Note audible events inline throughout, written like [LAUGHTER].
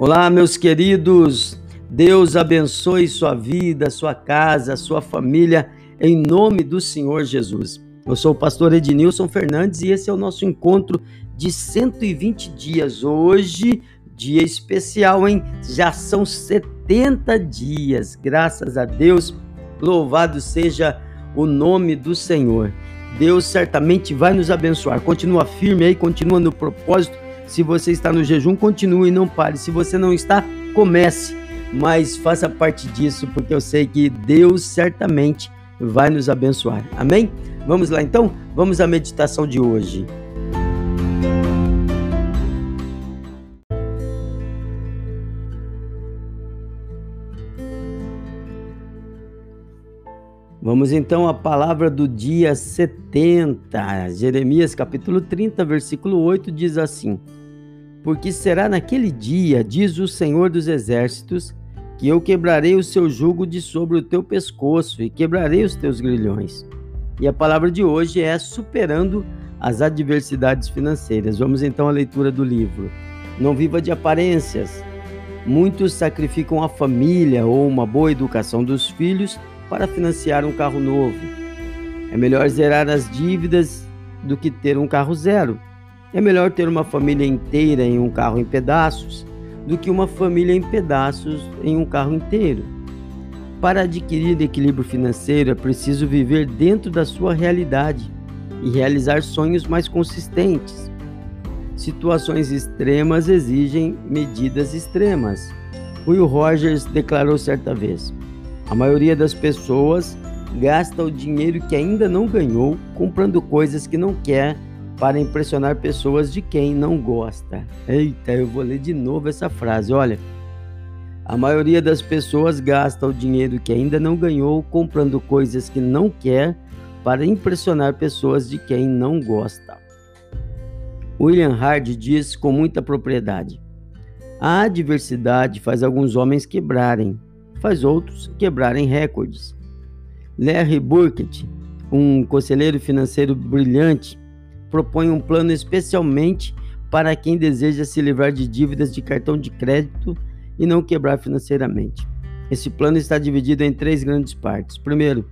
Olá, meus queridos. Deus abençoe sua vida, sua casa, sua família, em nome do Senhor Jesus. Eu sou o pastor Ednilson Fernandes e esse é o nosso encontro de 120 dias. Hoje, dia especial, hein? Já são 70 dias. Graças a Deus. Louvado seja o nome do Senhor. Deus certamente vai nos abençoar. Continua firme aí, continua no propósito se você está no jejum, continue e não pare. Se você não está, comece, mas faça parte disso, porque eu sei que Deus certamente vai nos abençoar. Amém? Vamos lá então? Vamos à meditação de hoje. Vamos então à palavra do dia 70. Jeremias capítulo 30, versículo 8 diz assim: porque será naquele dia, diz o Senhor dos Exércitos, que eu quebrarei o seu jugo de sobre o teu pescoço e quebrarei os teus grilhões. E a palavra de hoje é superando as adversidades financeiras. Vamos então à leitura do livro. Não viva de aparências. Muitos sacrificam a família ou uma boa educação dos filhos para financiar um carro novo. É melhor zerar as dívidas do que ter um carro zero. É melhor ter uma família inteira em um carro em pedaços do que uma família em pedaços em um carro inteiro. Para adquirir equilíbrio financeiro é preciso viver dentro da sua realidade e realizar sonhos mais consistentes. Situações extremas exigem medidas extremas. Will Rogers declarou certa vez: A maioria das pessoas gasta o dinheiro que ainda não ganhou comprando coisas que não quer para impressionar pessoas de quem não gosta. Eita, eu vou ler de novo essa frase. Olha, a maioria das pessoas gasta o dinheiro que ainda não ganhou comprando coisas que não quer para impressionar pessoas de quem não gosta. William Hard diz com muita propriedade: a adversidade faz alguns homens quebrarem, faz outros quebrarem recordes. Larry Burkett, um conselheiro financeiro brilhante, propõe um plano especialmente para quem deseja se livrar de dívidas de cartão de crédito e não quebrar financeiramente. Esse plano está dividido em três grandes partes. Primeiro,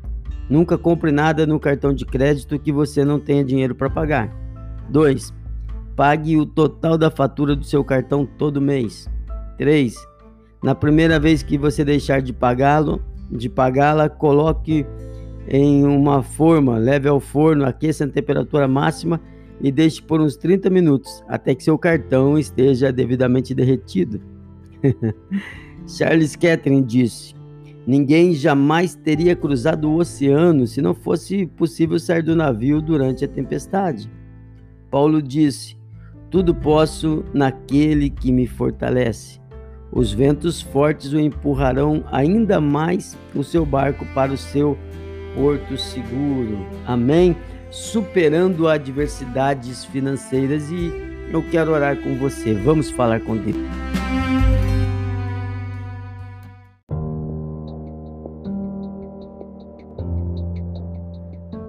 nunca compre nada no cartão de crédito que você não tenha dinheiro para pagar. 2. Pague o total da fatura do seu cartão todo mês. 3. Na primeira vez que você deixar de pagá-lo, de pagá-la, coloque em uma forma, leve ao forno, aqueça a temperatura máxima e deixe por uns 30 minutos até que seu cartão esteja devidamente derretido. [LAUGHS] Charles Catherine disse: Ninguém jamais teria cruzado o oceano se não fosse possível sair do navio durante a tempestade. Paulo disse: Tudo posso naquele que me fortalece. Os ventos fortes o empurrarão ainda mais o seu barco para o seu porto seguro. Amém? Superando adversidades financeiras e eu quero orar com você. Vamos falar com Deus.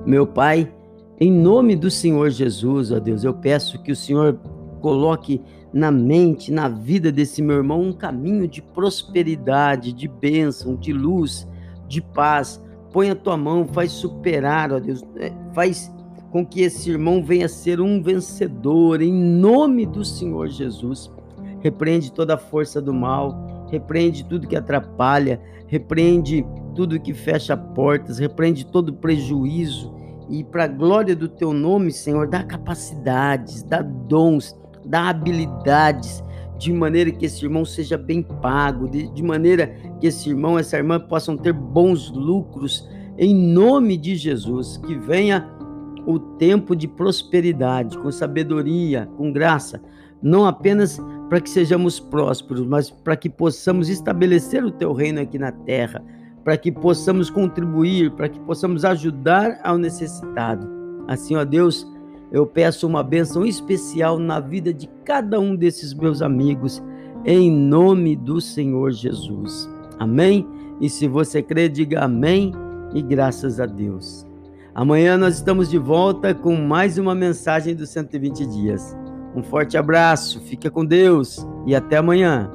Meu Pai, em nome do Senhor Jesus, ó Deus, eu peço que o Senhor coloque na mente, na vida desse meu irmão, um caminho de prosperidade, de bênção, de luz, de paz põe a tua mão, faz superar, ó Deus, é, faz com que esse irmão venha ser um vencedor, em nome do Senhor Jesus. Repreende toda a força do mal, repreende tudo que atrapalha, repreende tudo que fecha portas, repreende todo prejuízo. E para a glória do teu nome, Senhor, dá capacidades, dá dons, dá habilidades, de maneira que esse irmão seja bem pago, de, de maneira que esse irmão, essa irmã possam ter bons lucros, em nome de Jesus, que venha o tempo de prosperidade, com sabedoria, com graça, não apenas para que sejamos prósperos, mas para que possamos estabelecer o teu reino aqui na terra, para que possamos contribuir, para que possamos ajudar ao necessitado. Assim, ó Deus, eu peço uma bênção especial na vida de cada um desses meus amigos, em nome do Senhor Jesus. Amém? E se você crê, diga amém e graças a Deus. Amanhã nós estamos de volta com mais uma mensagem dos 120 dias. Um forte abraço, fica com Deus e até amanhã.